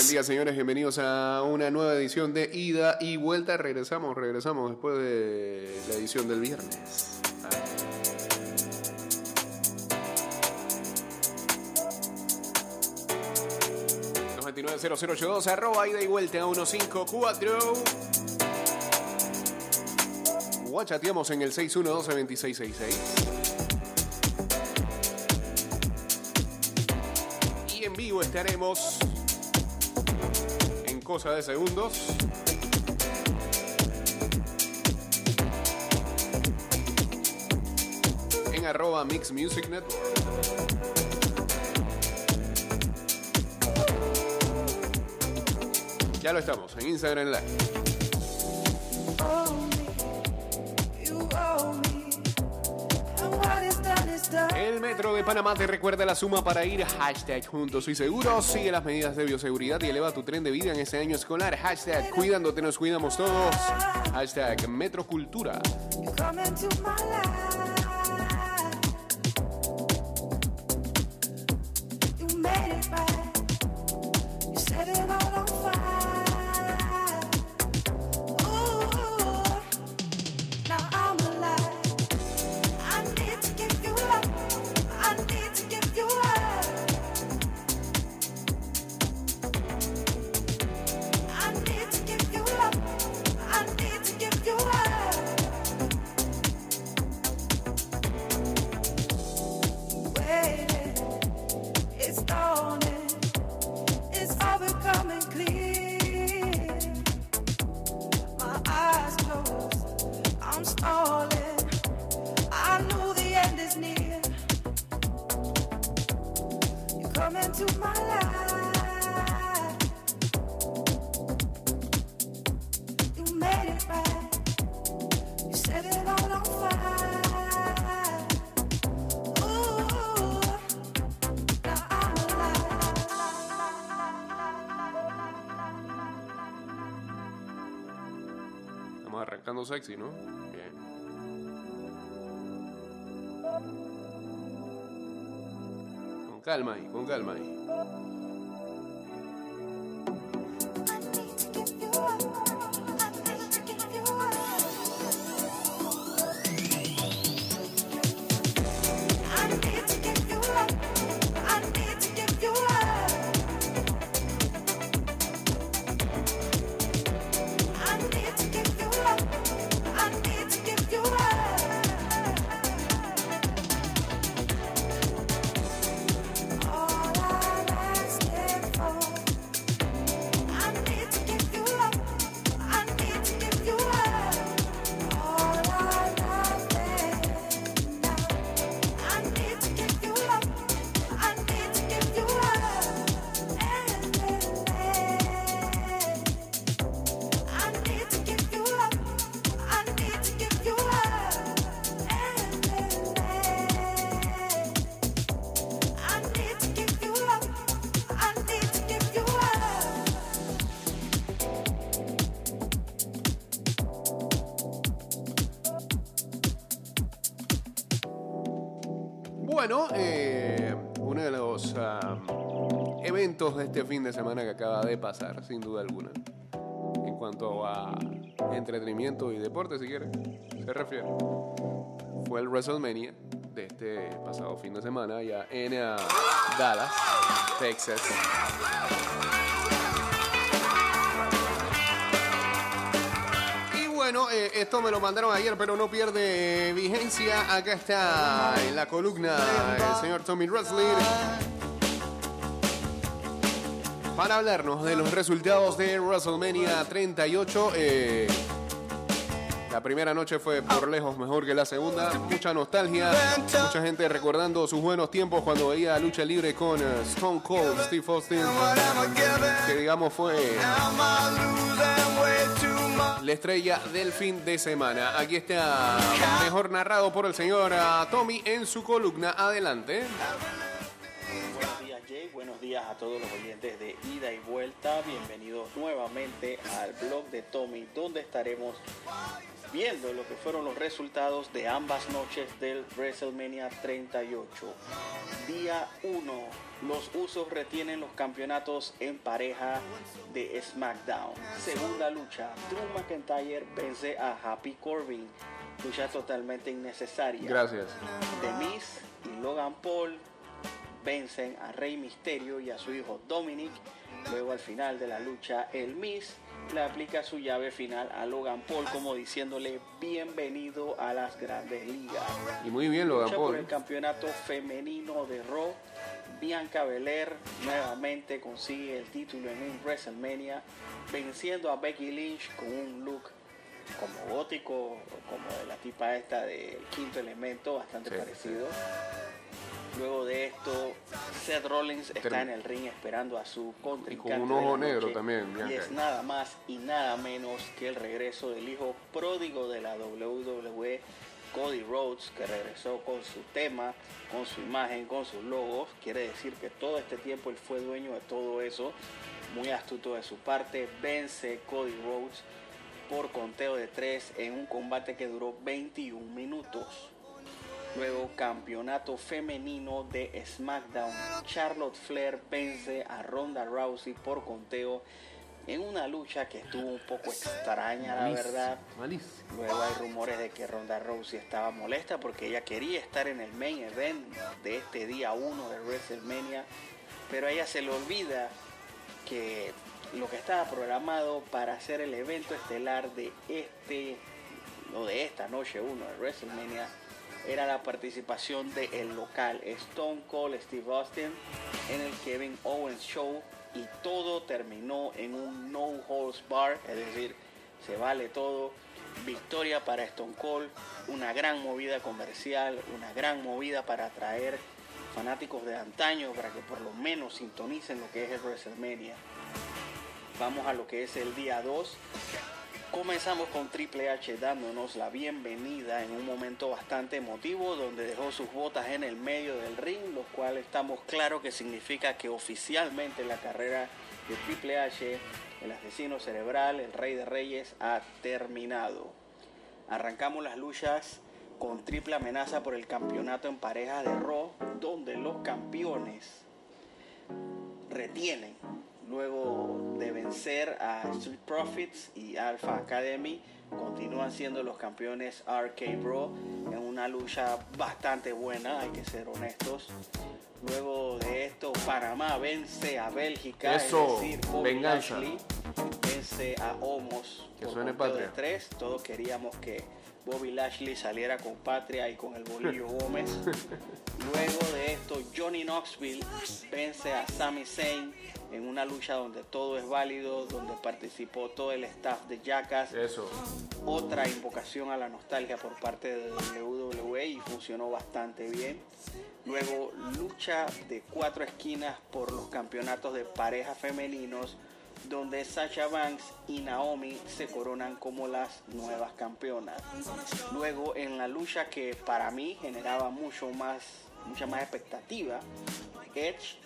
Buen día, señores. Bienvenidos a una nueva edición de Ida y Vuelta. Regresamos, regresamos después de la edición del viernes. 990082 arroba ida y vuelta a 154. Guachateamos en el 612-2666. Y en vivo estaremos cosa de segundos. En arroba Mix Music Network. Ya lo estamos en Instagram Live. El Metro de Panamá te recuerda la suma para ir hashtag juntos y seguros. Sigue las medidas de bioseguridad y eleva tu tren de vida en este año escolar. Hashtag cuidándote nos cuidamos todos. Hashtag Metrocultura. Arrancando sexy, ¿no? Bien. Con calma ahí, con calma ahí. Bueno, eh, uno de los eventos de este fin de semana que acaba de pasar, sin duda alguna, en cuanto a entretenimiento y deporte, si quiere, se refiere, fue el WrestleMania de este pasado fin de semana allá en uh, Dallas, Texas. Eh, esto me lo mandaron ayer, pero no pierde vigencia. Acá está en la columna el señor Tommy Wrestling para hablarnos de los resultados de WrestleMania 38. Eh, la primera noche fue por lejos mejor que la segunda. Mucha nostalgia. Mucha gente recordando sus buenos tiempos cuando veía lucha libre con eh, Stone Cold Steve Austin. Que digamos fue la estrella del fin de semana. Aquí está mejor narrado por el señor ah, Tommy en su columna. Adelante. Días a todos los oyentes de ida y vuelta. Bienvenidos nuevamente al blog de Tommy, donde estaremos viendo lo que fueron los resultados de ambas noches del WrestleMania 38. Día 1. Los usos retienen los campeonatos en pareja de SmackDown. Segunda lucha. Drew McIntyre vence a Happy Corbin. Lucha totalmente innecesaria. Gracias. The Miz y Logan Paul vencen a Rey Misterio y a su hijo Dominic. Luego al final de la lucha, el Miz le aplica su llave final a Logan Paul como diciéndole bienvenido a las grandes ligas. Y muy bien Logan Lucha por Paul. el campeonato femenino de Raw. Bianca Belair nuevamente consigue el título en un WrestleMania, venciendo a Becky Lynch con un look como gótico, como de la tipa esta del quinto elemento, bastante Sí, parecido. Luego de esto, Seth Rollins está en el ring esperando a su contrincante. Y con un de la ojo negro noche, también, Y es nada más y nada menos que el regreso del hijo pródigo de la WWE, Cody Rhodes, que regresó con su tema, con su imagen, con sus logos. Quiere decir que todo este tiempo él fue dueño de todo eso. Muy astuto de su parte. Vence Cody Rhodes por conteo de 3 en un combate que duró 21 minutos. Luego, campeonato femenino de SmackDown. Charlotte Flair vence a Ronda Rousey por conteo en una lucha que estuvo un poco extraña, la Malísimo, verdad. Malísimo. Luego hay rumores de que Ronda Rousey estaba molesta porque ella quería estar en el main event de este día 1 de WrestleMania, pero a ella se le olvida que lo que estaba programado para hacer el evento estelar de este o de esta noche 1 de WrestleMania era la participación del el local Stone Cold Steve Austin en el Kevin Owens Show y todo terminó en un no holds bar, es decir, se vale todo. Victoria para Stone Cold, una gran movida comercial, una gran movida para atraer fanáticos de antaño para que por lo menos sintonicen lo que es el WrestleMania. Vamos a lo que es el día 2. Comenzamos con Triple H dándonos la bienvenida en un momento bastante emotivo donde dejó sus botas en el medio del ring, lo cual estamos claros que significa que oficialmente la carrera de Triple H, el asesino cerebral, el rey de reyes, ha terminado. Arrancamos las luchas con triple amenaza por el campeonato en pareja de Raw, donde los campeones retienen luego de vencer a Street Profits y Alpha Academy continúan siendo los campeones RK Bro en una lucha bastante buena hay que ser honestos luego de esto Panamá vence a Bélgica Eso, es decir Bobby venganza. Vence a Homos Que por suene conteo de patria. tres todos queríamos que Bobby Lashley saliera con Patria y con el bolillo Gómez Luego de esto, Johnny Knoxville vence a Sami Zayn en una lucha donde todo es válido, donde participó todo el staff de Jackass. Eso. Otra invocación a la nostalgia por parte de WWE y funcionó bastante bien. Luego, lucha de cuatro esquinas por los campeonatos de parejas femeninos, donde Sasha Banks y Naomi se coronan como las nuevas campeonas. Luego, en la lucha que para mí generaba mucho más, mucha más expectativa, Edge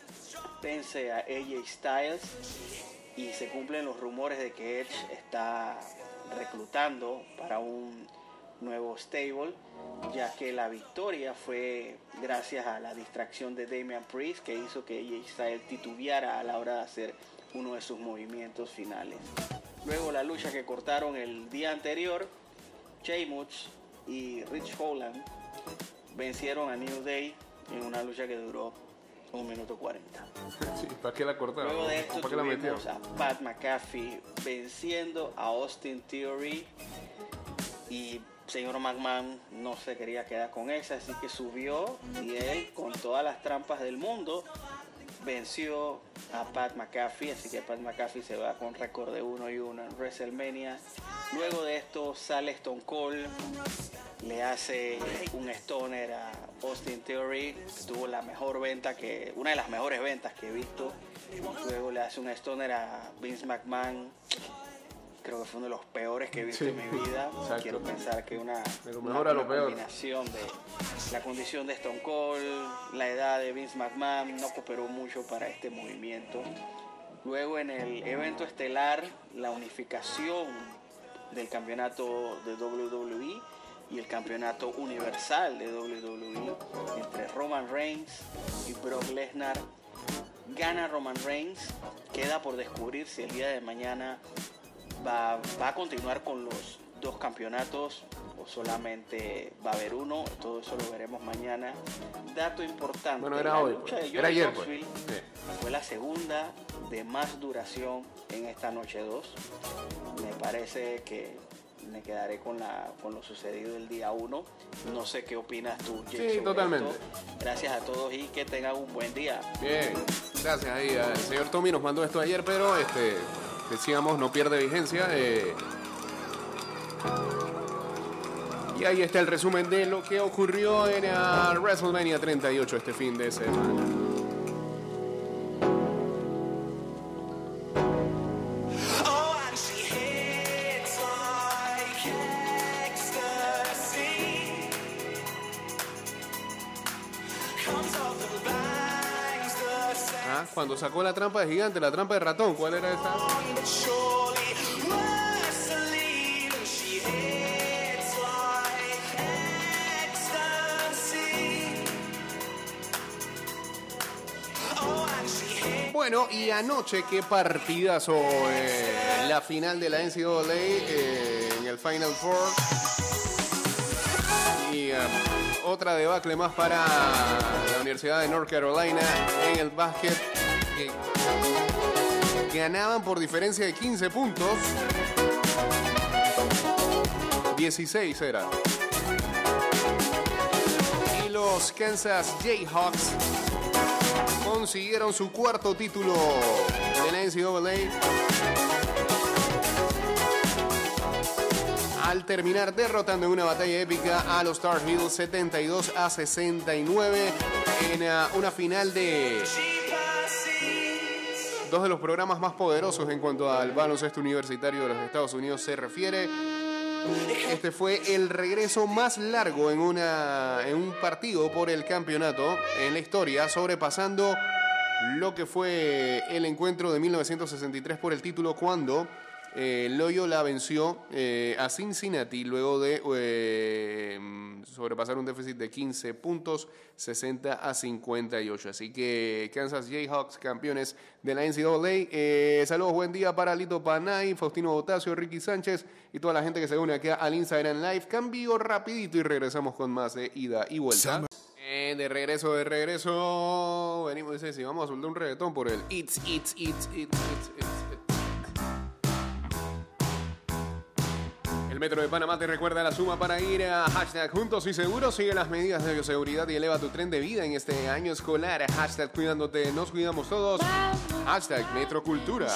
vence a AJ Styles y se cumplen los rumores de que Edge está reclutando para un nuevo stable, ya que la victoria fue gracias a la distracción de Damian Priest que hizo que AJ Styles titubeara a la hora de hacer uno de sus movimientos finales. Luego la lucha que cortaron el día anterior, Sheamus y Rich Holland vencieron a New Day en una lucha que duró un minuto 40. Sí, ¿Para qué la cortaron? Luego de esto ¿Para qué la tuvimos a Pat McAfee venciendo a Austin Theory y señor McMahon no se quería quedar con esa, así que subió y él con todas las trampas del mundo venció a Pat McAfee, así que Pat McAfee se va con récord de 1 y 1 en WrestleMania. Luego de esto sale Stone Cold, le hace un stoner a Austin Theory, tuvo la mejor venta que, una de las mejores ventas que he visto. Luego le hace un stoner a Vince McMahon creo que fue uno de los peores que he visto Sí, en mi vida. exacto. Quiero pensar que una, De una- lo peor. combinación de la condición de Stone Cold, la edad de Vince McMahon no cooperó mucho para este movimiento. Luego en el evento estelar, la unificación del campeonato de WWE y el campeonato universal de WWE entre Roman Reigns y Brock Lesnar. Gana Roman Reigns, queda por descubrir si el día de mañana va, va a continuar con los dos campeonatos o solamente va a haber uno, todo eso lo veremos mañana. Dato importante, Bueno, era la hoy, lucha pues. de Era Johnny ayer, pues. Sí. fue la segunda de más duración en esta noche 2. Me parece que me quedaré con, la, con lo sucedido el día 1. No sé qué opinas tú, Jake, Sí, totalmente. esto. Gracias a todos y que tengan un buen día. Bien, gracias ahí. El señor Tommy nos mandó esto ayer, pero este, decíamos, no pierde vigencia. eh. Y ahí está el resumen de lo que ocurrió en ah, WrestleMania 38 este fin de semana. Sacó la trampa de gigante, la trampa de ratón, ¿cuál era esa? Bueno, y anoche qué partidazo eh, la final de la NCAA eh, en el Final Four. Y eh, otra debacle más para la Universidad de North Carolina en el básquet. Ganaban por diferencia de 15 puntos. 16 era. Y los Kansas Jayhawks consiguieron su cuarto título de la NCAA al terminar derrotando en una batalla épica a los Tar Heels 72 a 69 en ah, una final de dos de los programas más poderosos en cuanto al baloncesto universitario de los Estados Unidos se refiere. Este fue el regreso más largo en, una, en un partido por el campeonato en la historia, sobrepasando lo que fue el encuentro de 1963 por el título cuando eh, Loyola venció eh, a Cincinnati luego de eh, sobrepasar un déficit de 15 puntos, 60 a 58. Así que Kansas Jayhawks, campeones de la NCAA. Eh, saludos, buen día para Lito Panay, Faustino Botasio, Ricky Sánchez y toda la gente que se une aquí al Instagram Live. Cambio rapidito y regresamos con más de ida y vuelta. Eh, de regreso, de regreso. Venimos, dice, si vamos a soltar un reggaetón por el It's, It's, It's, It's, It's, It's. it's. El Metro de Panamá te recuerda la suma para ir a hashtag Juntos y Seguros. Sigue las medidas de bioseguridad y eleva tu tren de vida en este año escolar. Hashtag Cuidándote, nos cuidamos todos. Hashtag Metrocultura.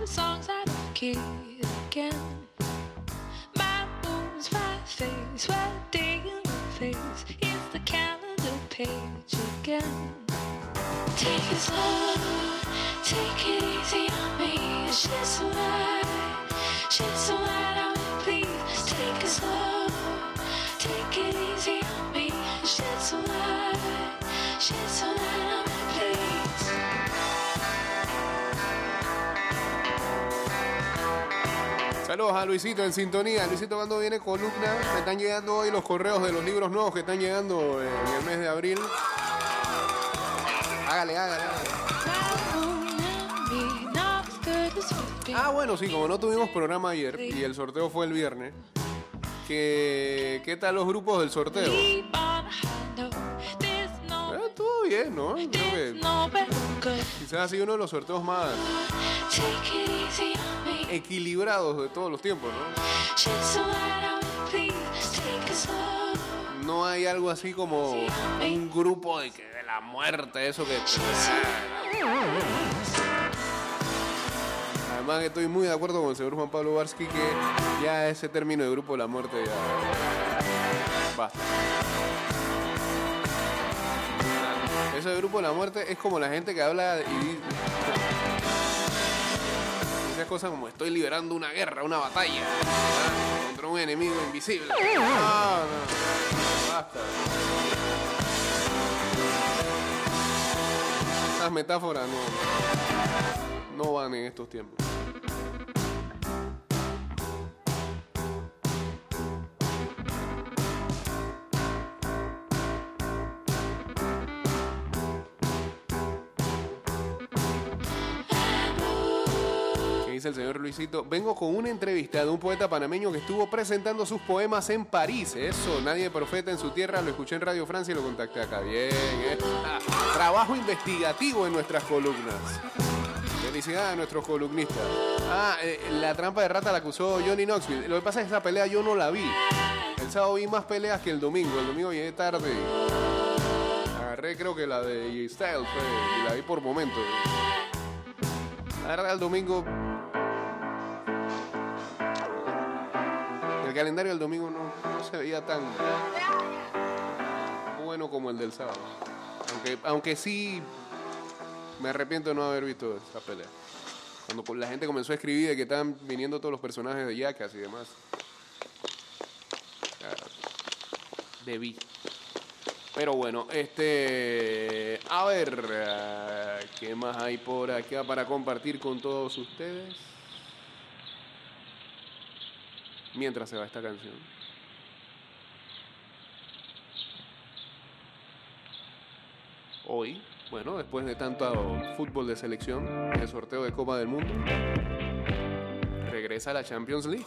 The songs I don't again. My moves, my face, what day in the face is the calendar page again. Take it slow, take it easy on me. She's light, she's so Saludos a Luisito en sintonía. Luisito, cuando viene columna? Me están llegando hoy los correos de los libros nuevos que están llegando en el mes de abril. Hágale, hágale, hágale. Ah, bueno, sí, como no tuvimos programa ayer y el sorteo fue el viernes, ¿qué, qué tal los grupos del sorteo? Bien, ¿no? Quizás ha uno de los sorteos más equilibrados de todos los tiempos, ¿no? No hay algo así como un grupo de, que, de la muerte, eso que... Además estoy muy de acuerdo con el señor Juan Pablo Barsky que ya ese término de grupo de la muerte ya basta. Eso de grupo de la muerte es como la gente que habla y di- dice cosas como estoy liberando una guerra, una batalla ¿verdad? contra un enemigo invisible. No, no, basta. Esas metáforas no, no van en estos tiempos. Dice el señor Luisito? Vengo con una entrevista de un poeta panameño que estuvo presentando sus poemas en París. Eso, nadie profeta en su tierra. Lo escuché en Radio Francia y lo contacté acá. Bien, ¿eh? Trabajo investigativo en nuestras columnas. Felicidades a nuestros columnistas. Ah, eh, la trampa de rata la acusó Johnny Knoxville. Lo que pasa es que esa pelea yo no la vi. El sábado vi más peleas que el domingo. El domingo llegué tarde. Agarré creo que la de Styles fue, y la vi por momentos. La verdad, el domingo. Calendario del domingo no, no se veía tan bueno como el del sábado. Aunque, aunque sí me arrepiento de no haber visto esa pelea. Cuando la gente comenzó a escribir de que estaban viniendo todos los personajes de Jackass y demás. Debí. Pero bueno, este. A ver, ¿qué más hay por acá para compartir con todos ustedes? Mientras se va esta canción. Hoy, bueno, después de tanto fútbol de selección, el sorteo de Copa del Mundo, regresa a la Champions League.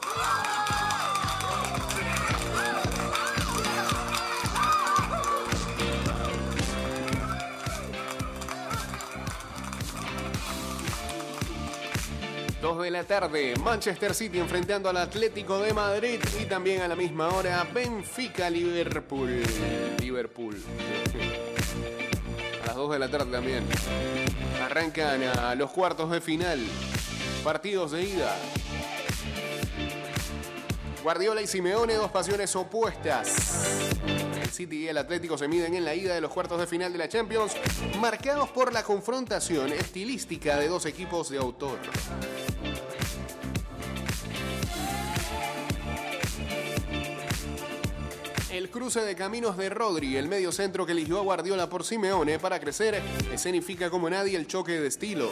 Dos de la tarde, Manchester City enfrentando al Atlético de Madrid y también a la misma hora Benfica Liverpool. Liverpool. A las 2 de la tarde también. Arrancan a los cuartos de final. Partidos de ida. Guardiola y Simeone, dos pasiones opuestas. El City y el Atlético se miden en la ida de los cuartos de final de la Champions, marcados por la confrontación estilística de dos equipos de autor. El cruce de caminos de Rodri, el medio centro que eligió a Guardiola por Simeone para crecer, escenifica como nadie el choque de estilos.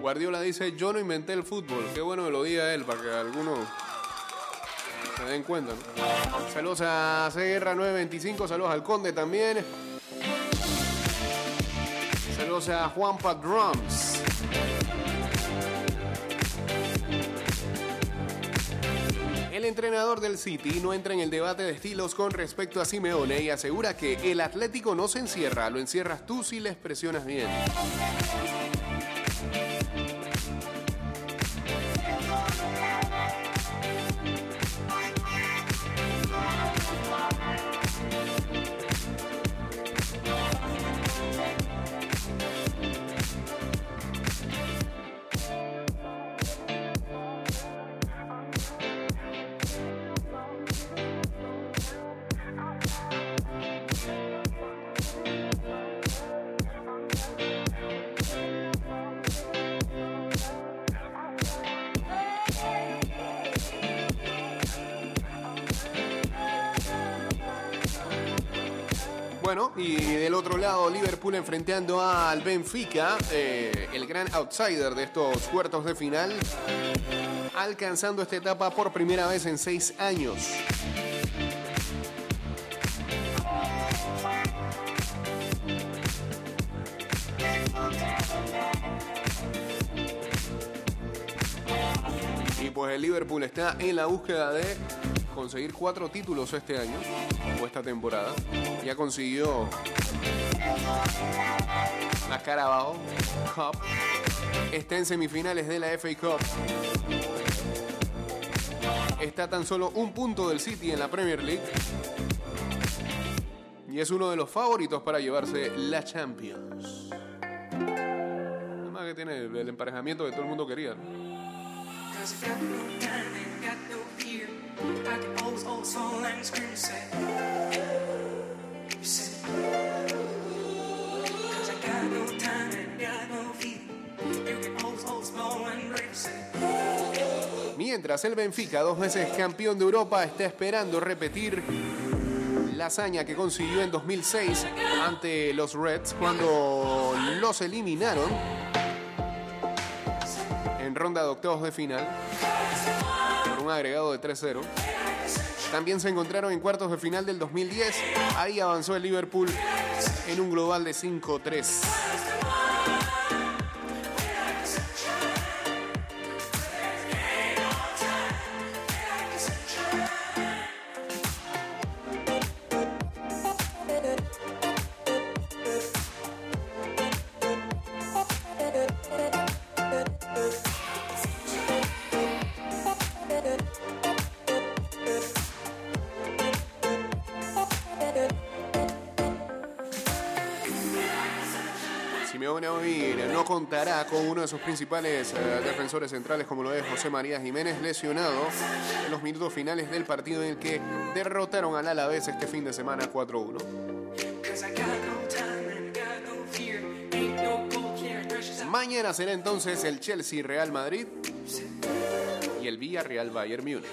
Guardiola dice, yo no inventé el fútbol. Qué bueno que lo diga él para que algunos se den cuenta. ¿no? Saludos a Guerra 925, saludos al Conde también. Saludos a Juanpa Drums. El entrenador del City no entra en el debate de estilos con respecto a Simeone y asegura que el Atlético no se encierra, lo encierras tú si les presionas bien. Del otro lado, Liverpool enfrentando al Benfica, eh, el gran outsider de estos cuartos de final, alcanzando esta etapa por primera vez en seis años. Pues el Liverpool está en la búsqueda de conseguir cuatro títulos este año o esta temporada. Ya consiguió la Carabao Cup. Está en semifinales de la FA Cup. Está tan solo un punto del City en la Premier League. Y es uno de los favoritos para llevarse la Champions. Además que tiene el emparejamiento que todo el mundo quería. Mientras el Benfica, dos veces campeón de Europa, está esperando repetir la hazaña que consiguió en 2006 ante los Reds cuando los eliminaron en ronda de octavos de final por un agregado de 3-0. También se encontraron en cuartos de final del 2010. Ahí avanzó el Liverpool en un global de 5-3. Simeone hoy no contará con uno de sus principales eh, defensores centrales como lo es José María Jiménez, lesionado en los minutos finales del partido en el que derrotaron al Alavés este fin de semana 4-1. Cause I got no time and got no fear. Ain't no gold here, precious. Mañana será entonces el Chelsea Real Madrid y el Villarreal Bayern Múnich.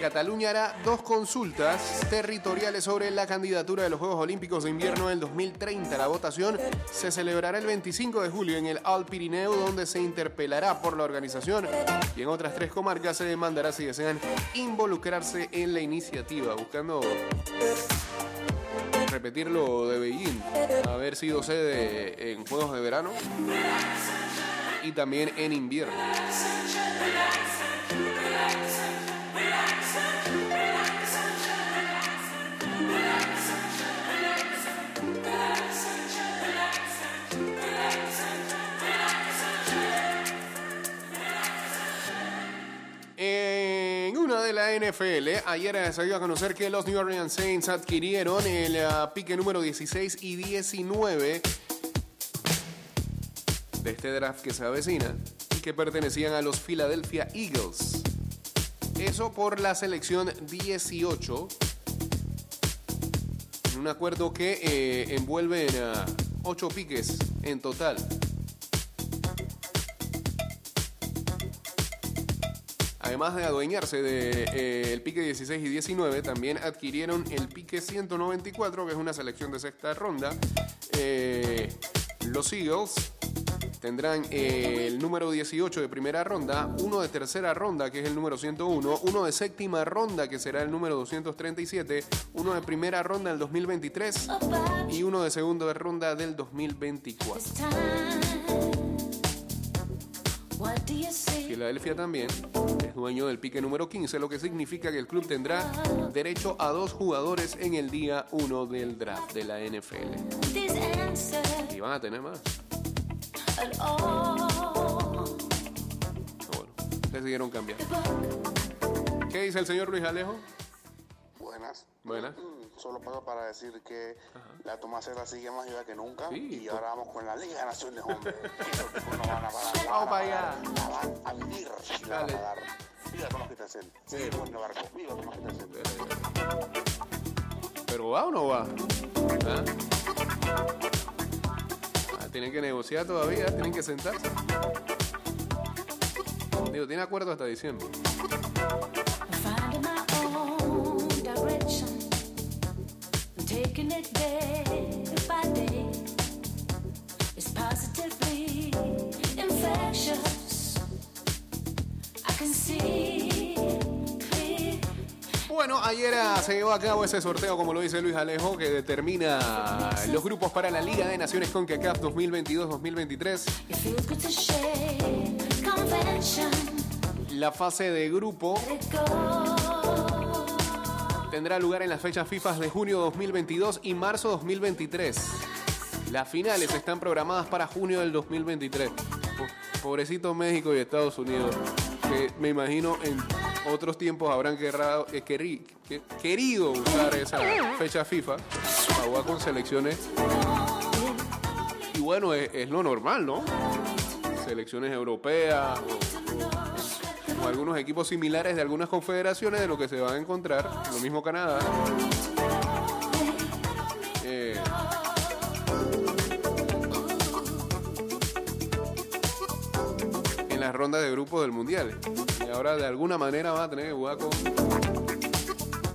Cataluña hará dos consultas territoriales sobre la candidatura de los Juegos Olímpicos de Invierno del 2030. La votación se celebrará el 25 de julio en el Alt Pirineo, donde se interpelará por la organización y en otras tres comarcas se demandará si desean involucrarse en la iniciativa, buscando repetir lo de Beijing, haber sido sede en Juegos de Verano y también en invierno. De la NFL, ayer se dio a conocer que los New Orleans Saints adquirieron el ah, pique número 16 y 19 de este draft que se avecina y que pertenecían a los Philadelphia Eagles. Eso por la selección 18 en un acuerdo que eh, envuelve a 8 piques en total. Además de adueñarse del pique 16 y 19, también adquirieron el pique 194, que es una selección de sexta ronda. Eh, los Eagles tendrán eh, el número 18 de primera ronda, uno de tercera ronda, que es el número 101, uno de séptima ronda, que será el número 237, uno de primera ronda del 2023 y uno de segunda ronda del 2024. Filadelfia también es dueño del pique número 15, lo que significa que el club tendrá derecho a dos jugadores en el día 1 del draft de la NFL. Y van a tener más. Pero bueno, decidieron cambiar. ¿Qué dice el señor Luis Alejo? Buenas. Buenas. Mm, Solo paso para decir que la Tomacera sigue más viva que nunca. Sí, y ahora vamos con la Liga de Naciones, hombre. Esos tipos no van a parar. la Vamos para allá. La van a vivir y la van a dar. Viva Tomás Petersen. Sí. Barco. Viva Tomás Petersen. ¿Pero va o no va? ¿Ah? Ah, tienen que negociar todavía, tienen que sentarse. Digo, tiene acuerdo hasta diciembre. Taking it day by day. It's positively infectious. I can see clear. Bueno, ayer ah, se llevó a cabo ese sorteo, como lo dice Luis Alejo, que determina los grupos para la Liga de Naciones 2022-2023. To share convention. La fase de grupo. Tendrá lugar en las fechas FIFA de junio 2022 y marzo 2023. Las finales están programadas para junio del 2023. Po- Pobrecito México y Estados Unidos, que me imagino en otros tiempos habrán eh, querido usar esa fecha FIFA para jugar con selecciones. Y bueno, es, lo normal, ¿no? Selecciones europeas algunos equipos similares de algunas confederaciones de lo que se van a encontrar. Lo mismo Canadá. Eh, en las rondas de grupos del Mundial. Y ahora de alguna manera van a tener que jugar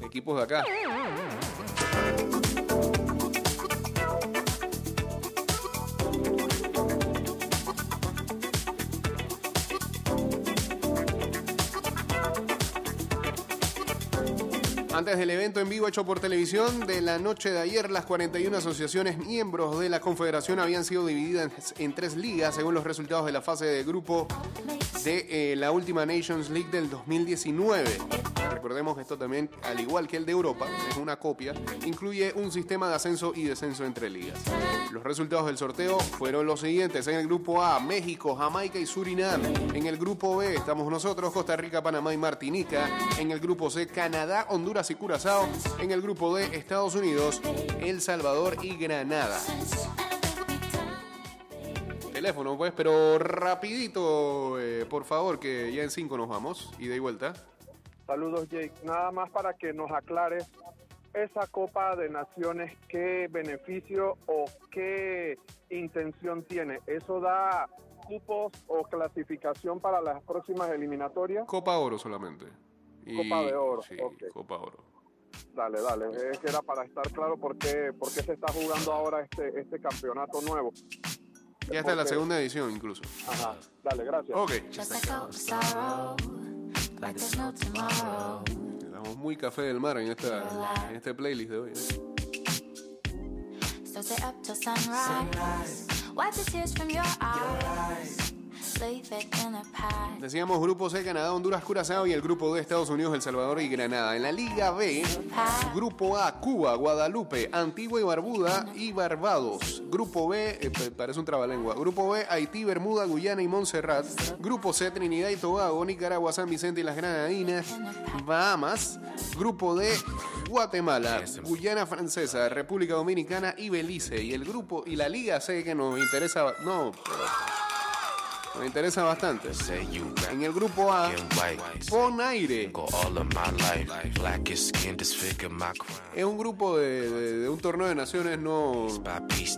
equipos de acá. Antes del evento en vivo hecho por televisión de la noche de ayer, las 41 asociaciones miembros de la Confederación habían sido divididas en tres ligas según los resultados de la fase de grupo de eh, la última Nations League del 2019. Recordemos esto también, al igual que el de Europa, es una copia, incluye un sistema de ascenso y descenso entre ligas. Los resultados del sorteo fueron los siguientes. En el grupo A, México, Jamaica y Surinam. En el grupo B estamos nosotros, Costa Rica, Panamá y Martinica. En el grupo C, Canadá, Honduras y Curazao. En el grupo D, Estados Unidos, El Salvador y Granada. Teléfono, pues, pero rapidito, eh, por favor, que ya en 5 nos vamos. Y de vuelta. Saludos, Jake. Nada más para que nos aclare esa Copa de Naciones, qué beneficio o qué intención tiene. ¿Eso da cupos o clasificación para las próximas eliminatorias? Copa Oro solamente. Y- Copa de Oro, Sí, ok. Copa Oro. Dale, dale. Es que era para estar claro por qué, por qué se está jugando ahora este, este campeonato nuevo. Ya está en la Porque- segunda edición incluso. Ajá. Dale, gracias. Ok. Estamos muy café del mar en, esta, en este playlist de hoy. ¿eh? Decíamos grupo C, Canadá, Honduras, Curazao y el grupo D, Estados Unidos, El Salvador y Granada. En la Liga B, grupo A, Cuba, Guadalupe, Antigua y Barbuda y Barbados. Grupo B, eh, pa- parece un trabalengua. Grupo B, Haití, Bermuda, Guyana y Montserrat. Grupo C, Trinidad y Tobago, Nicaragua, San Vicente y las Granadinas. Bahamas. Grupo D, Guatemala, Guyana Francesa, República Dominicana y Belice. Y el grupo y la Liga C que nos interesa, no, nos interesa bastante. En el grupo A. Bonaire. Es un grupo de, de- de un torneo de naciones, no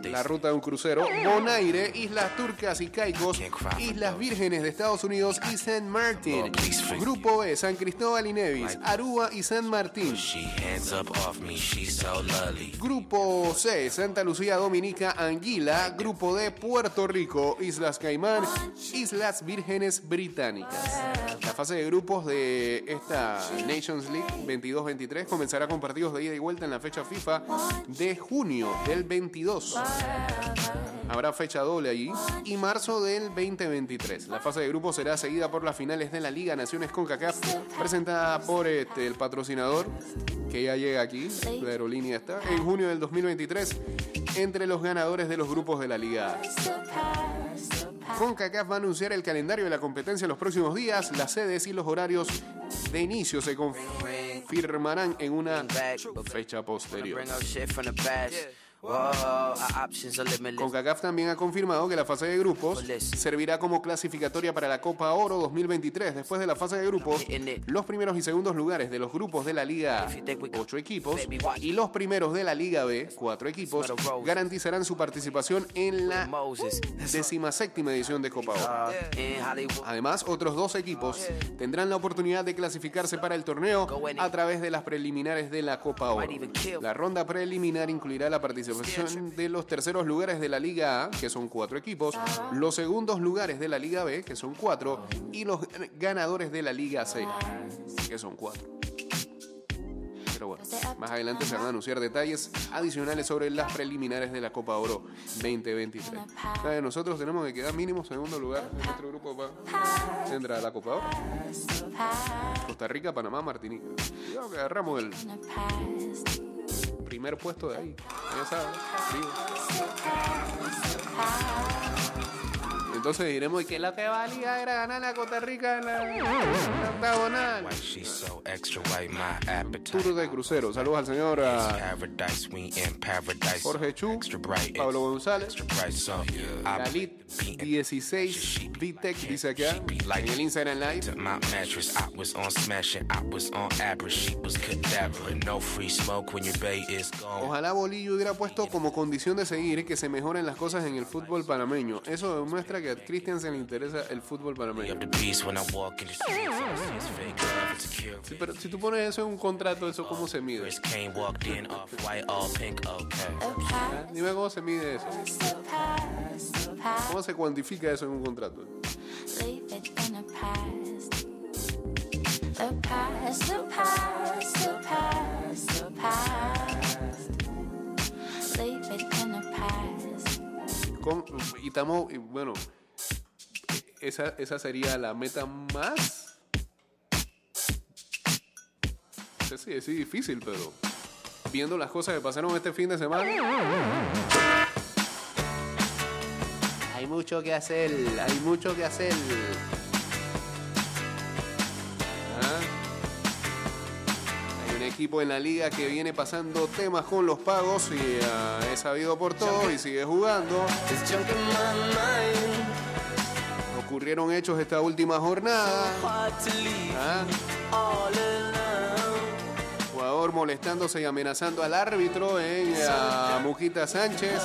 la ruta de un crucero. Bonaire, Islas Turcas y Caicos, Islas Vírgenes de Estados Unidos y San Martín. Grupo B, San Cristóbal y Nevis, Aruba y San Martín. Me. Grupo C, Santa Lucía, Dominica, Anguila. Grupo D, Puerto Rico, Islas Caimán, Islas Vírgenes Británicas. La fase de grupos de esta Nations League 22-23 comenzará con partidos de ida y vuelta en la fecha FIFA de junio del 22. Habrá fecha doble allí. Y marzo del 2023. La fase de grupos será seguida por las finales de la Liga Naciones CONCACAF, presentada por este, el patrocinador, que ya llega aquí, la aerolínea está, en junio del 2023, entre los ganadores de los grupos de la Liga CONCACAF va a anunciar el calendario de la competencia en los próximos días. Las sedes y los horarios de inicio se confirmarán en una fecha posterior. CONCACAF también ha confirmado que la fase de grupos servirá como clasificatoria para la Copa Oro 2023. Después de la fase de grupos, los primeros y segundos lugares de los grupos de la Liga A, 8 equipos, y los primeros de la Liga B, 4 equipos, garantizarán su participación en la decimaséptima edición de Copa Oro. Hollywood. Además, otros dos equipos tendrán la oportunidad de clasificarse para el torneo a través de las preliminares de la Copa Oro. La ronda preliminar incluirá la participación de los terceros lugares de la Liga A, que son cuatro equipos, los segundos lugares de la Liga B, que son cuatro, y los ganadores de la Liga C, que son cuatro. Pero bueno, más adelante se van a anunciar detalles adicionales sobre las preliminares de la Copa Oro 2023. ¿Sabe? Nosotros tenemos que quedar mínimo segundo lugar en nuestro grupo para entrar a la Copa Oro. Costa Rica, Panamá, Martinica. Que agarramos el primer puesto de ahí. Entonces diremos que lo que valía era ganar a Costa Rica en la, octagonal. Why she's so extra white, my appetite. Tour de crucero. Saludos al señor. Jorge Chu, Pablo González, Galit 16, Vitec dice acá en el Instagram Live. Ojalá Bolillo hubiera puesto como condición de seguir que se mejoren las cosas en el fútbol panameño. Eso demuestra que a Cristian se le interesa el fútbol secure. Sí, pero si tú pones eso en un contrato, ¿eso cómo se mide? ¿Ah? Dime cómo se mide eso. ¿Cómo se cuantifica eso en un contrato? Con- y estamos, bueno, esa, esa sería la meta más. No sé si es difícil, pero viendo las cosas que pasaron este fin de semana. Hay mucho que hacer, hay mucho que hacer. ¿Ah? Hay un equipo en la liga que viene pasando temas con los pagos y ah, es sabido por todos y sigue jugando. Ocurrieron hechos esta última jornada. ¿Ah? Jugador molestándose y amenazando al árbitro en a Mujita Sánchez.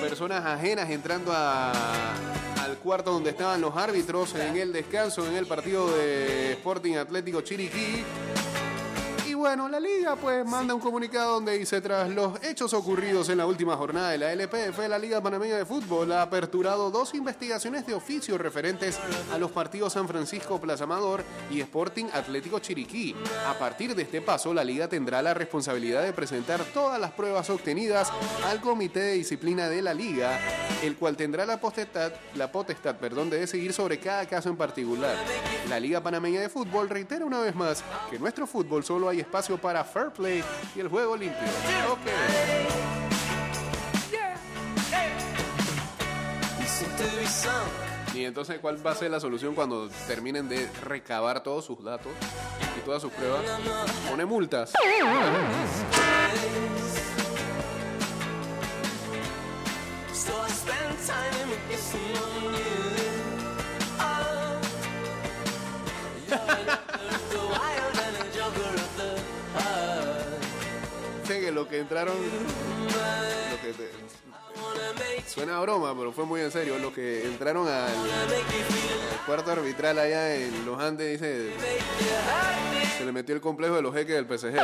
Personas ajenas entrando a- al cuarto donde estaban los árbitros en el descanso en el partido de Sporting Atlético Chiriquí. Bueno, la liga pues manda un comunicado donde dice tras los hechos ocurridos en la última jornada de la LPF, la Liga Panameña de Fútbol ha aperturado dos investigaciones de oficio referentes a los partidos San Francisco Plaza Amador y Sporting Atlético Chiriquí. A partir de este paso, la liga tendrá la responsabilidad de presentar todas las pruebas obtenidas al Comité de Disciplina de la liga, el cual tendrá la potestad, la potestad perdón, de decidir sobre cada caso en particular. La Liga Panameña de Fútbol reitera una vez más que nuestro fútbol solo hay espacio para fair play y el juego limpio. Ok. Y entonces, ¿cuál va a ser la solución cuando terminen de recabar todos sus datos y todas sus pruebas? Pone multas. Lo que entraron. Suena broma, pero fue muy en serio. Los que entraron al, al cuarto arbitral allá en los Andes, dice. Se le metió el complejo de los jeques del PSG.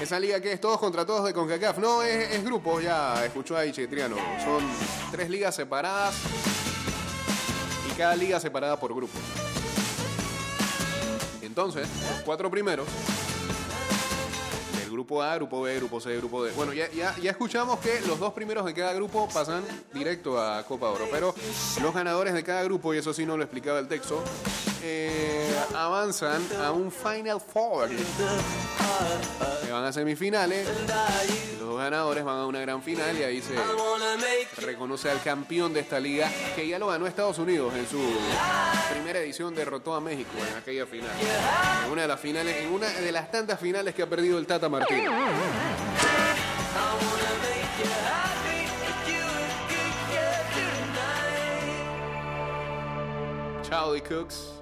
Esa liga que es todos contra todos de CONCACAF. No, es, es grupo, ya escuchó ahí Chetriano. Son tres ligas separadas y cada liga separada por grupo. Entonces, los cuatro primeros del grupo A, grupo B, grupo C, grupo D. Bueno, ya, ya, ya escuchamos que los dos primeros de cada grupo pasan directo a Copa Oro, pero los ganadores de cada grupo, y eso sí no lo explicaba el texto, eh, avanzan a un Final Four. Que van a semifinales. Los ganadores van a una gran final y ahí se reconoce al campeón de esta liga que ya lo ganó Estados Unidos en su primera edición derrotó a México en aquella final. En una de las finales, en una de las tantas finales que ha perdido el Tata Martino. Chao, The Cooks.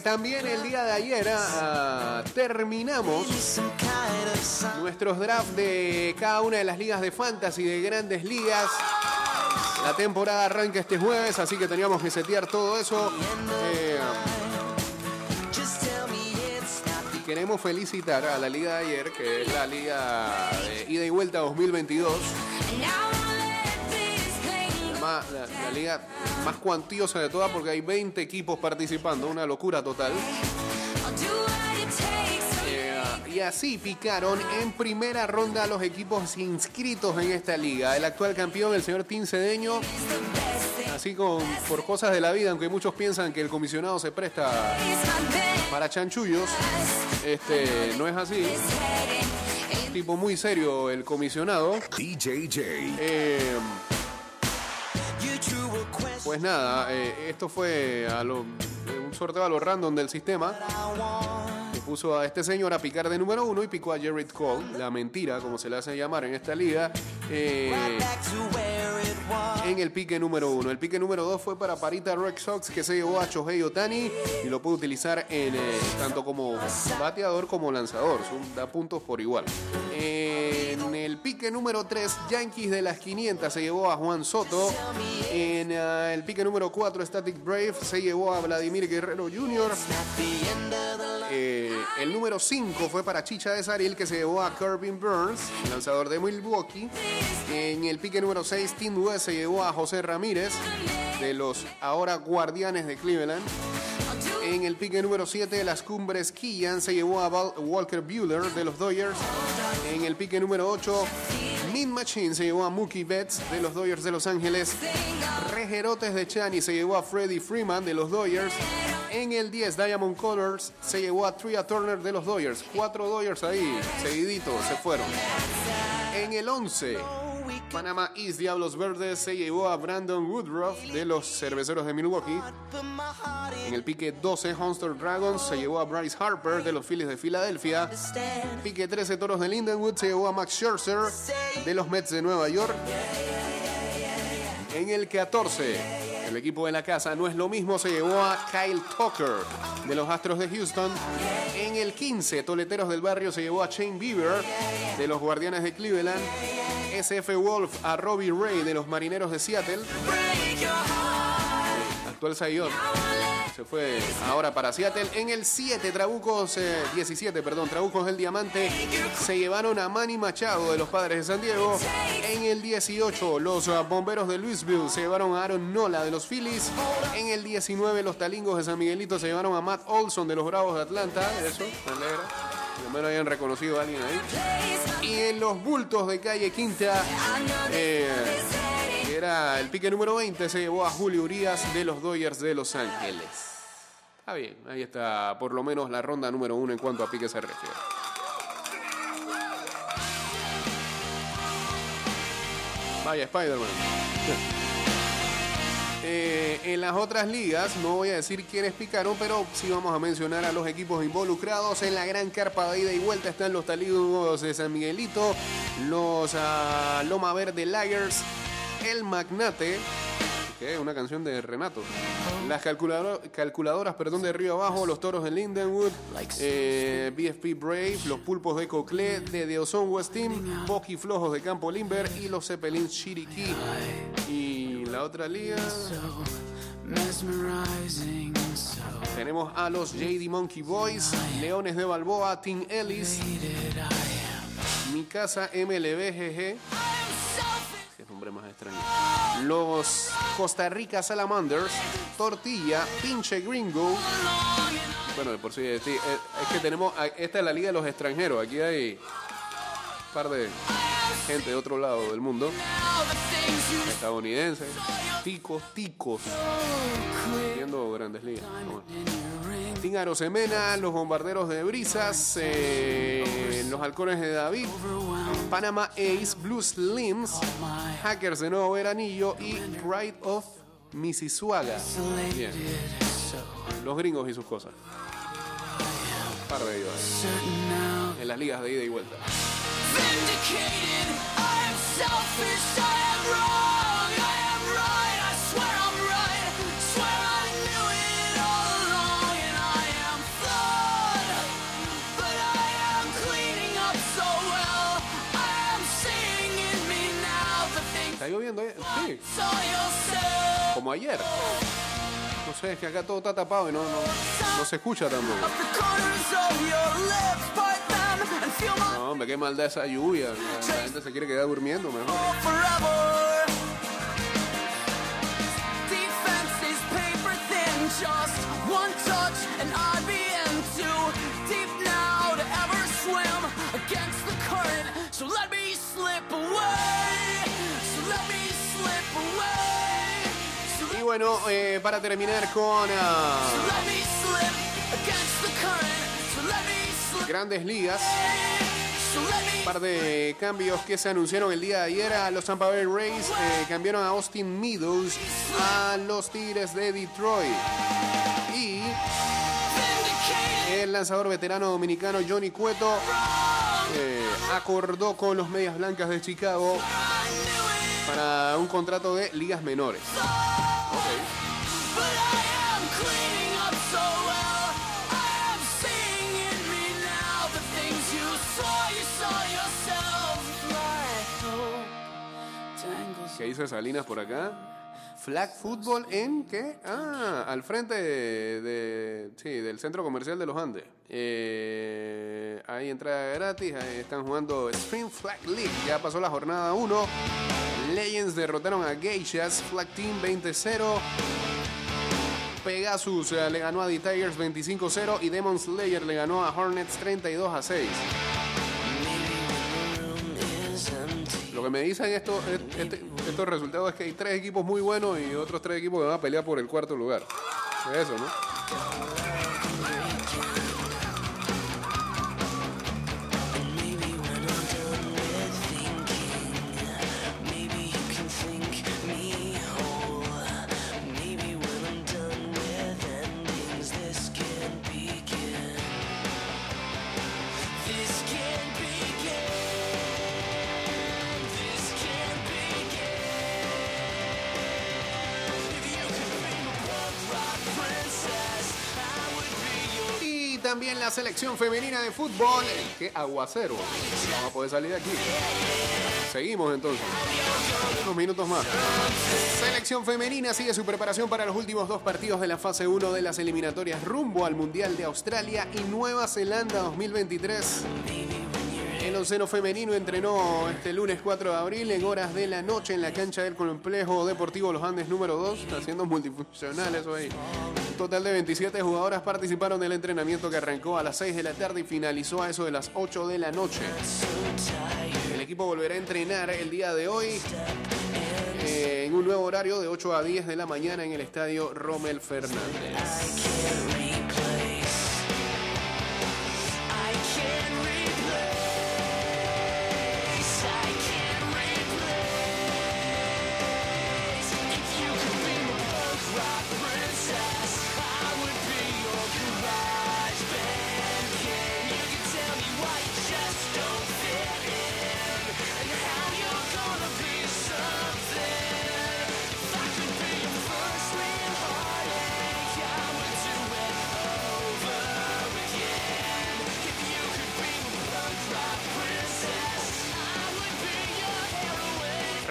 también el día de ayer ah, terminamos of sign. nuestros drafts de cada una de las ligas de fantasy de grandes ligas. La temporada arranca este jueves, así que teníamos que setear todo eso. Eh, queremos felicitar a la liga de ayer, que es la liga de ida y vuelta 2022. La, la liga más cuantiosa de todas porque hay 20 equipos participando, una locura total. Eh, y así picaron en primera ronda los equipos inscritos en esta liga. El actual campeón, el señor Tin Cedeño, así con por cosas de la vida, aunque muchos piensan que el comisionado se presta para chanchullos, este no es así. Un tipo muy serio el comisionado. DJJ. Eh, pues nada, eh, esto fue a lo- un sorteo a lo random del sistema. Que puso a este señor a picar de número uno y picó a Jared Cole, la mentira, como se le hace llamar en esta liga, eh, en el pique número uno. El pique número dos fue para Parita Red Sox, que se llevó a Shohei Otani y lo pudo utilizar en, eh, tanto como bateador como lanzador. Da puntos por igual. El pique número 3, Yankees de las 500 se llevó a Juan Soto. En ah, el pique número 4, Static Brave se llevó a Vladimir Guerrero Jr. Eh, el número 5 fue para Chicha de Saril, que se llevó a Corbin Burns, lanzador de Milwaukee. En el pique número 6, Tim West se llevó a José Ramírez, de los ahora guardianes de Cleveland. En el pique número 7, las cumbres Killian se llevó a Walker Bueller, de los Dodgers. En el pique número 8, Min Machine se llevó a Mookie Betts, de los Dodgers de Los Ángeles. Rejerotes de Chani se llevó a Freddie Freeman, de los Dodgers. En el 10, Diamond Colors se llevó a Tria Turner de los Dodgers. Cuatro Dodgers ahí, seguiditos, se fueron. En el 11, Panama East Diablos Verdes se llevó a Brandon Woodruff de los Cerveceros de Milwaukee. En el pique 12, Hunter Dragons se llevó a Bryce Harper de los Phillies de Filadelfia. Pique 13, Toros de Lindenwood se llevó a Max Scherzer de los Mets de Nueva York. En el 14, el equipo de la casa no es lo mismo, se llevó a Kyle Tucker de los Astros de Houston. En el 15, Toleteros del Barrio se llevó a Shane Bieber de los Guardianes de Cleveland. SF Wolf a Robbie Ray de los Marineros de Seattle. Actual Sayón. Se fue ahora para Seattle. En el 7, Trabucos, eh, 17, perdón, Trabucos del Diamante se llevaron a Manny Machado de los Padres de San Diego. En el 18, los ah, Bomberos de Louisville se llevaron a Aaron Nola de los Phillies. En el 19, los Talingos de San Miguelito se llevaron a Matt Olson de los Bravos de Atlanta. Eso, me alegra. Por lo menos hayan reconocido a alguien ahí. Y en los bultos de calle Quinta, eh, que era el pique número 20, se llevó a Julio Urias de los Dodgers de Los Ángeles. Está bien, ahí está por lo menos la ronda número uno en cuanto a pique se refiere. Vaya Spider-Man. Eh, en las otras ligas, no voy a decir quiénes picaron, pero sí vamos a mencionar a los equipos involucrados. En la gran carpa de ida y vuelta están los Talibos de San Miguelito, los ah, Loma Verde Liars, el Magnate, que es una canción de Renato, las calculador- calculadoras perdón, de Río Abajo, los Toros de Lindenwood, eh, BFP Brave, los Pulpos de Coclé, de Deozón West Team, Poki Flojos de Campo Limber y los Zeppelins Chiriquí. Y la otra liga. Tenemos a los JD Monkey Boys, Leones de Balboa, Team Ellis, Mi Casa MLB GG, extraño. Los Costa Rica Salamanders, Tortilla, Pinche Gringo. Bueno, de por sí, es que tenemos, esta es la liga de los extranjeros. Aquí hay un par de gente de otro lado del mundo. Estadounidenses, ticos, ticos. Viendo grandes ligas. Team Arosemena, los bombarderos de brisas, eh, los halcones de David, Panama Ace, Blue Slims, Hackers de Nuevo Veranillo y Pride of Mississauga. Bien. Los gringos y sus cosas. Par de ellos. En las ligas de ida y vuelta. Vindicated, I am selfish, I am wrong, I am right, I swear I'm right, swear I knew it all along, and I am flawed, but I am cleaning up so well, I am seeing in me now the things ¿Está lloviendo? eh? Sí, saw yourself. como ayer. No sé, es que acá todo está tapado y no, no, no se escucha tampoco. No, hombre, qué maldad esa lluvia. La, gente se quiere quedar durmiendo mejor. Y bueno, eh, para terminar con ah, grandes ligas, un par de cambios que se anunciaron el día de ayer. Los Tampa Bay Rays eh, cambiaron a Austin Meadows a los Tigres de Detroit. Y el lanzador veterano dominicano Johnny Cueto eh, acordó con los Medias Blancas de Chicago para un contrato de ligas menores. ¿Qué dice Salinas por acá? Flag Football en qué? Ah, al frente de, de- sí, del centro comercial de los Andes. Eh, hay entrada gratis, ahí están jugando Spring Flag League. Ya pasó la jornada 1. Legends derrotaron a Geishas, Flag Team 20-0. Pegasus eh, le ganó a The Tigers 25-0 y Demon Slayer le ganó a Hornets 32-6. Lo que me dicen esto, este- estos resultados es que hay tres equipos muy buenos y otros tres equipos que van a pelear por el cuarto lugar. Es eso, ¿no? También la selección femenina de fútbol. ¡Qué aguacero! Vamos a poder salir de aquí. Seguimos entonces. Unos minutos más. Selección femenina sigue su preparación para los últimos dos partidos de la fase 1 de las eliminatorias rumbo al Mundial de Australia y Nueva Zelanda 2023. El onceno femenino entrenó este lunes 4 de abril en horas de la noche en la cancha del complejo deportivo Los Andes número 2, haciendo multifuncional eso ahí. Un total de 27 jugadoras participaron del entrenamiento que arrancó a las 6 de la tarde y finalizó a eso de las 8 de la noche. El equipo volverá a entrenar el día de hoy eh, en un nuevo horario de 8 a 10 de la mañana en el estadio Rommel Fernández.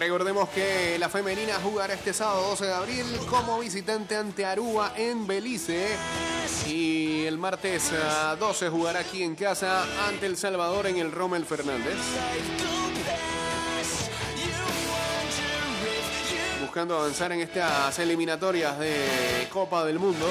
Recordemos que la femenina jugará este sábado 12 de abril como visitante ante Aruba en Belice. Y el martes ah, 12 jugará aquí en casa ante El Salvador en el Rommel Fernández. buscando avanzar en estas eliminatorias de Copa del Mundo.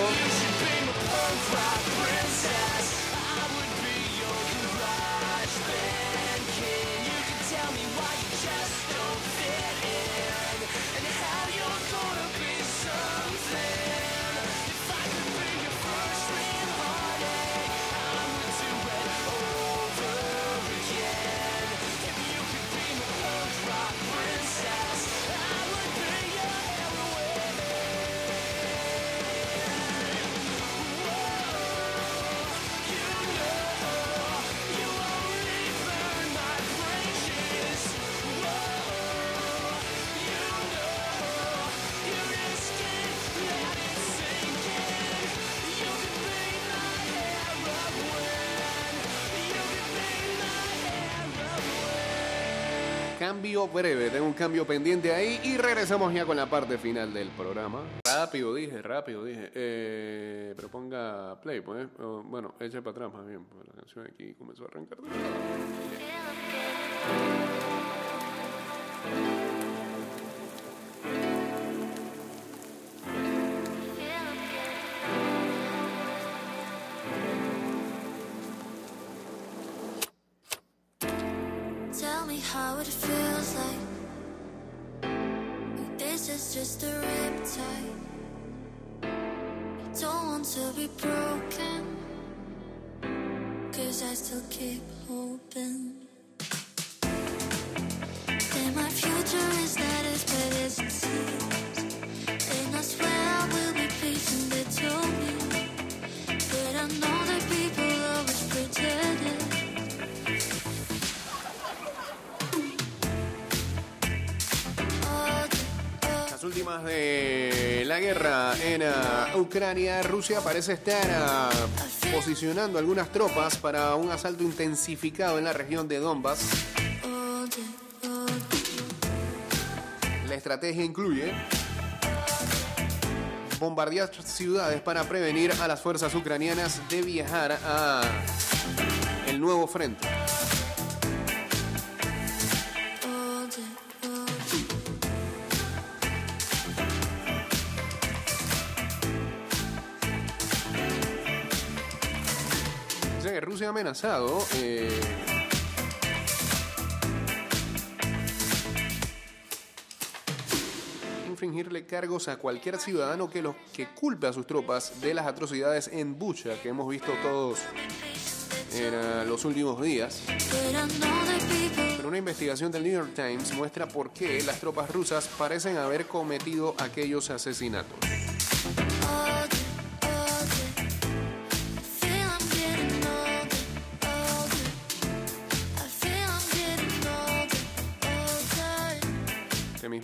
Cambio breve, tengo un cambio pendiente ahí y regresamos ya con la parte final del programa. Rápido dije, rápido dije. Eh, pero ponga play, pues. bueno, eche para atrás más bien, porque la canción aquí comenzó a arrancar. How it feels like. This is just a riptide. Don't want to be broken. Cause I still keep hoping. Últimas de la guerra en ah, Ucrania, Rusia parece estar ah, posicionando algunas tropas para un asalto intensificado en la región de Donbass. La estrategia incluye bombardear ciudades para prevenir a las fuerzas ucranianas de viajar a el nuevo frente. Amenazado eh, infringirle cargos a cualquier ciudadano que, los, que culpe a sus tropas de las atrocidades en Bucha que hemos visto todos en ah, los últimos días. Pero una investigación del New York Times muestra por qué las tropas rusas parecen haber cometido aquellos asesinatos.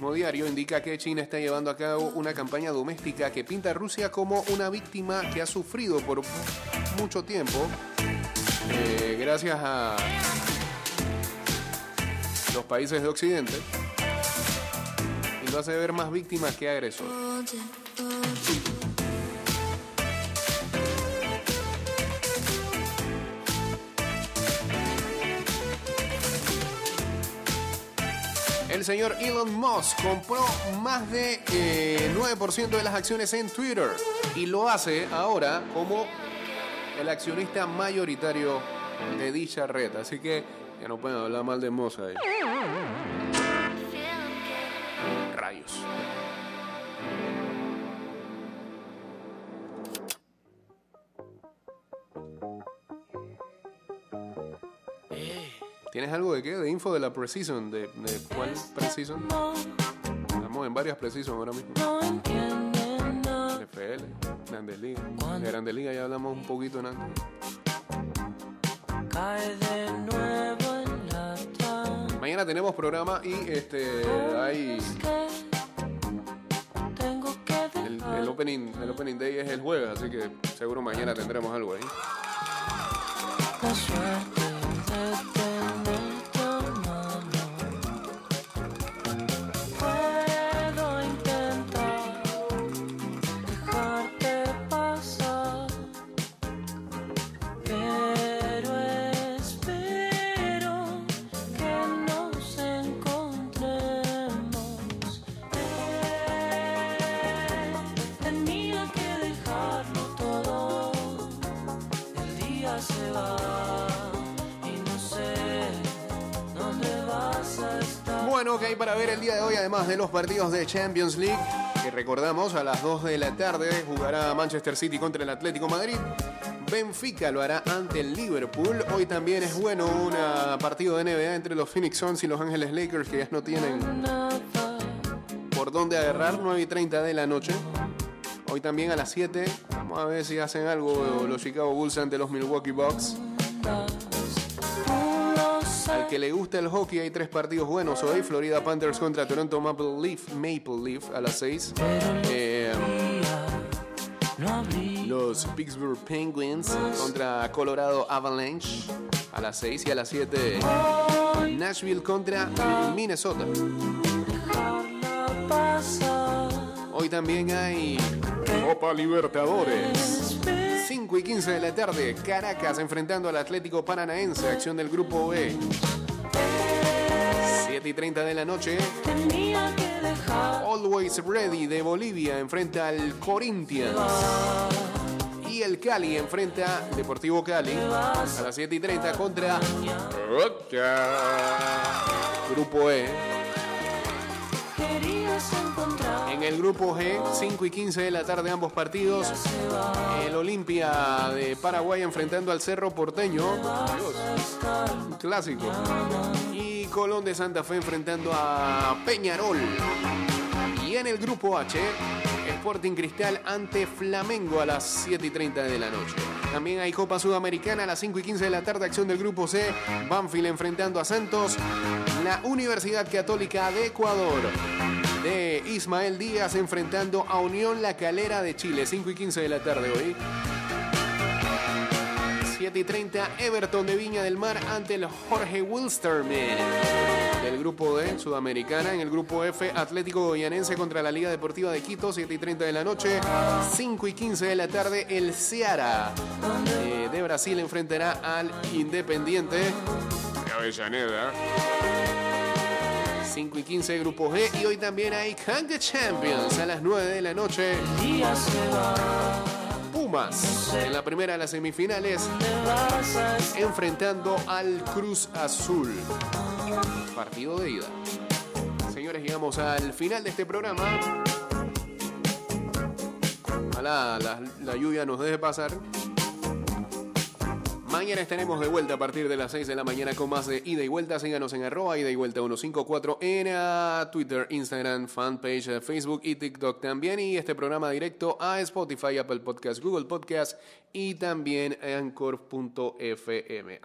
Mismo diario indica que China está llevando a cabo una campaña doméstica que pinta a Rusia como una víctima que ha sufrido por mucho tiempo eh, gracias a los países de Occidente y lo hace ver más víctima que agresor. El señor Elon Musk compró más de eh, 9% de las acciones en Twitter y lo hace ahora como el accionista mayoritario de dicha red. Así que ya no pueden hablar mal de Musk ahí. Rayos. ¿Tienes algo de qué? ¿De info de la Precision? ¿De, de cuál Precision? Estamos en varias Precision ahora mismo. NFL, Grandes Ligas. De Grandes Ligas ya hablamos un poquito en antes. Cae de nuevo en la tarde. Mañana tenemos programa y este hay Tengo que el, el opening el opening day es el jueves, así que seguro mañana tendremos algo ahí. Que hay para ver el día de hoy, además de los partidos de Champions League, que recordamos a las 2 de la tarde jugará Manchester City contra el Atlético Madrid. Benfica lo hará ante el Liverpool. Hoy también es bueno un partido de NBA entre los Phoenix Suns y los Ángeles Lakers, que ya no tienen por dónde agarrar, 9 y 30 de la noche. Hoy también a las 7, vamos a ver si hacen algo los Chicago Bulls ante los Milwaukee Bucks. Que le gusta el hockey hay tres partidos buenos hoy. Florida Panthers contra Toronto Maple Leaf, Maple Leaf a las 6. Eh, los Pittsburgh Penguins contra Colorado Avalanche a las 6 y a las 7 Nashville contra Minnesota. Hoy también hay Copa Libertadores. 5 y 15 de la tarde, Caracas enfrentando al Atlético Paranaense, acción del grupo B. 7 y 30 de la noche, Always Ready de Bolivia enfrenta al Corinthians. Y el Cali enfrenta Deportivo Cali a las 7 y 30 contra Grupo E. el grupo G, 5 y 15 de la tarde, ambos partidos. El Olimpia de Paraguay enfrentando al Cerro Porteño. Clásico. Y Colón de Santa Fe enfrentando a Peñarol. Y en el grupo H, Sporting Cristal ante Flamengo a las 7 y 30 de la noche. También hay Copa Sudamericana a las 5 y 15 de la tarde, acción del grupo C. Banfield enfrentando a Santos. La Universidad Católica de Ecuador de Ismael Díaz enfrentando a Unión La Calera de Chile. 5 y 15 de la tarde hoy. 7 y 30 Everton de Viña del Mar ante el Jorge Wilstermann del grupo D Sudamericana. En el grupo F Atlético Goyanense contra la Liga Deportiva de Quito. 7 y 30 de la noche. 5 y 15 de la tarde el Ceará eh, de Brasil enfrentará al Independiente de Avellaneda. 5 y 15 Grupo G y hoy también hay Kanga Champions a las 9 de la noche. Pumas en la primera de las semifinales enfrentando al Cruz Azul. Partido de ida. Señores, llegamos al final de este programa. Ojalá la, la lluvia nos deje pasar. Mañana estaremos de vuelta a partir de las 6 de la mañana con más de ida y vuelta. Síganos en arroba ida y vuelta 154 en uh, Twitter, Instagram, fanpage, uh, Facebook y TikTok también. Y este programa directo a Spotify, Apple Podcast, Google Podcast y también Anchor.fm.